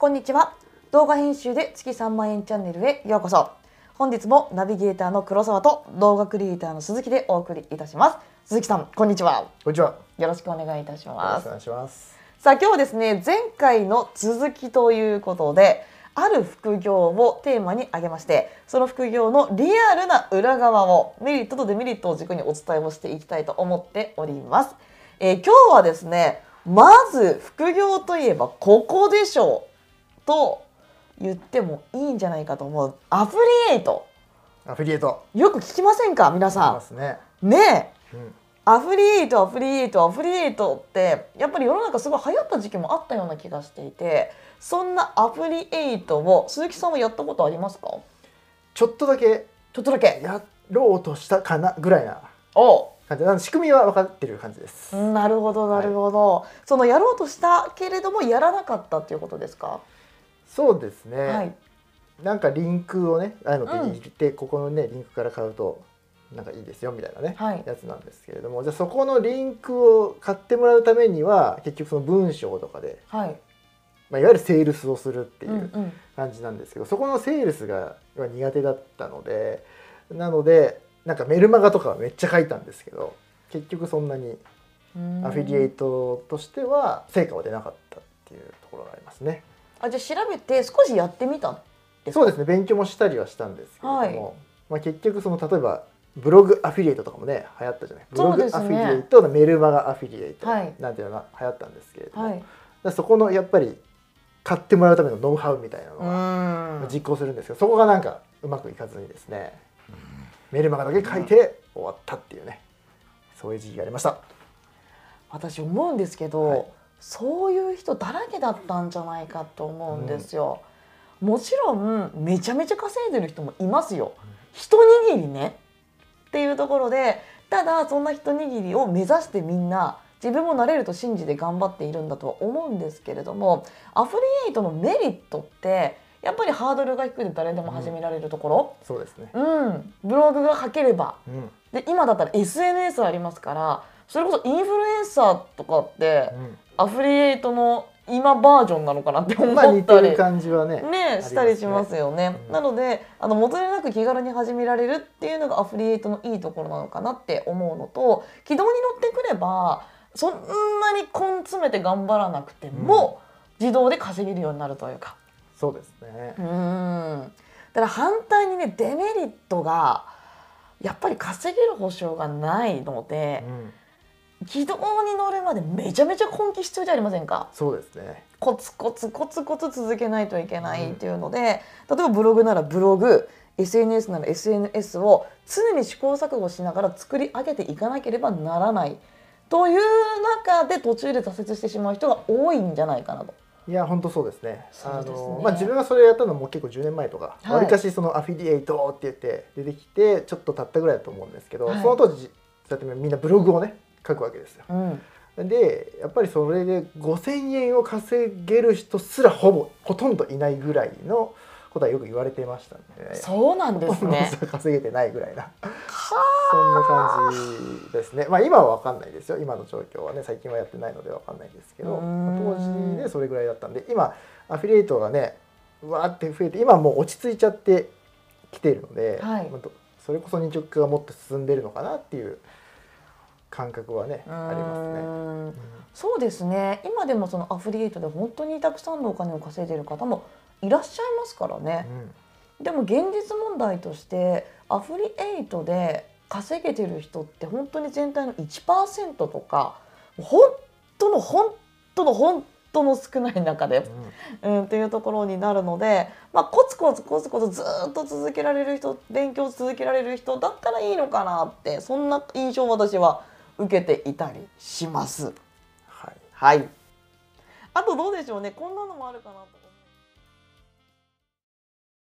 こんにちは。動画編集で月3万円チャンネルへようこそ。本日もナビゲーターの黒沢と動画クリエイターの鈴木でお送りいたします。鈴木さんこんにちは。こんにちは。よろしくお願いいたしよろますしくお願いします。さあ今日はですね前回の続きということである副業をテーマに挙げましてその副業のリアルな裏側をメリットとデメリットを軸にお伝えをしていきたいと思っております、えー今日はですねまず副業といえばここでしょうと言ってもいいんじゃないかと思う。アフリエイト。アフィリエイト。よく聞きませんか皆いさますね。んねえ。うん。アフリエイトアフリエイトアフリエイトってやっぱり世の中すごい流行った時期もあったような気がしていてそんなアフリエイトを鈴木さんはやったことありますか？ちょっとだけ。ちょっとだけ。やろうとしたかなぐらいなお感じ。あの仕組みは分かってる感じです。なるほどなるほど、そのやろうとしたけれどもやらなかったっていうことですか、そうですね。はいなんかリンクをね、ああいうのうんって入れて、ここのねリンクから買うとなんかいいですよみたいなね、はいやつなんですけれども、じゃあそこのリンクを買ってもらうためには結局その文章とかで、はいまあいわゆるセールスをするっていう。うんうん感じなんですけどそこのセールスが苦手だったのでなのでなんかメルマガとかはめっちゃ書いたんですけど結局そんなにうんアフィリエイトとしては成果は出なかったっていうところがありますね。あじゃあ調べて少しやってみたそうですね。勉強もしたりはしたんですけれども、はい。まあ、結局その例えばブログアフィリエイトとかもね流行ったじゃない？ブログアフィリエイト、メルマガアフィリエイトはい。なんていうのが流行ったんですけれども、はい。そこのやっぱり買ってもらうためのノウハウみたいなのうがん。実行するんですけどそこがなんかうまくいかずにですね、メルマガだけ書いて終わったっていうね。そういう時期がありました。私思うんですけど、はいそういう人だらけだったんじゃないかと思うんですよ。もちろんめちゃめちゃ稼いでる人もいますよ。一握りね。っていうところでただそんな一握りを目指してみんな自分もなれると信じて頑張っているんだとは思うんですけれどもアフリエイトのメリットってやっぱりハードルが低くて誰でも始められるところ、そうですね、うん、ブログが書ければ。うん。で今だったら SNS ありますからそれこそインフルエンサーとかってアフリエイトの今バージョンなのかなって思ったり。感じはねねしたりしますよね。うん。なのであの元値なく気軽に始められるっていうのがアフリエイトのいいところなのかなって思うのと軌道に乗ってくればそんなに根詰めて頑張らなくても、自動で稼げるようになるというか。そうですね。う、ん。だから反対にねデメリットがやっぱり稼げる保証がないのでう、ん、軌道に乗るまでめちゃめちゃ根気必要じゃありませんか？そうですね。コツコツコツコツ続けないといけないっていうので、例えばブログならブログ SNS なら SNS を常に試行錯誤しながら作り上げていかなければならないという中で途中で挫折してしまう人が多いんじゃないかなと。いや本当そうですね。すね。あのまあ自分がそれやったのも結構10年前とかはいわり、かしそのアフィリエイトって言って出てきてちょっと経ったぐらいだと思うんですけど、はい。その当時そうやってみんなブログをね書くわけですよ。うん、でやっぱりそれで5,000円を稼げる人すらほぼほとんどいないぐらいのことはよく言われてましたんで、そうなんですね。ど稼げてないぐらいな。そんな感じですね。まあ今は分かんないですよ。今の状況はね最近はやってないので分かんないですけど当時でそれぐらいだったんで今アフィリエイトがねうわーって増えて今はもう落ち着いちゃってきているので、はい。それこそ二極化がもっと進んでるのかなっていう感覚はねありますね。そうですね。今でもそのアフリエイトで本当にたくさんのお金を稼いでいる方もいらっしゃいますからね。でも現実問題としてアフリエイトで稼げてる人って本当に全体の1%とか本当の本当の本当の少ない中で、うん、っていうところになるので、まあ、コツコツコツコツずーっと続けられる人勉強続けられる人だったらいいのかなってそんな印象を私は受けていたりします。はいはい。あとどうでしょうね。こんなのもあるかなと。